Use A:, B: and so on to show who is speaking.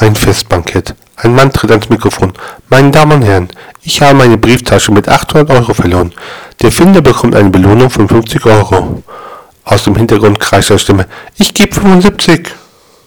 A: Ein Festbankett. Ein Mann tritt ans Mikrofon. Meine Damen und Herren, ich habe meine Brieftasche mit 800 Euro verloren. Der Finder bekommt eine Belohnung von 50 Euro. Aus dem Hintergrund kreischt eine Stimme. Ich gebe 75.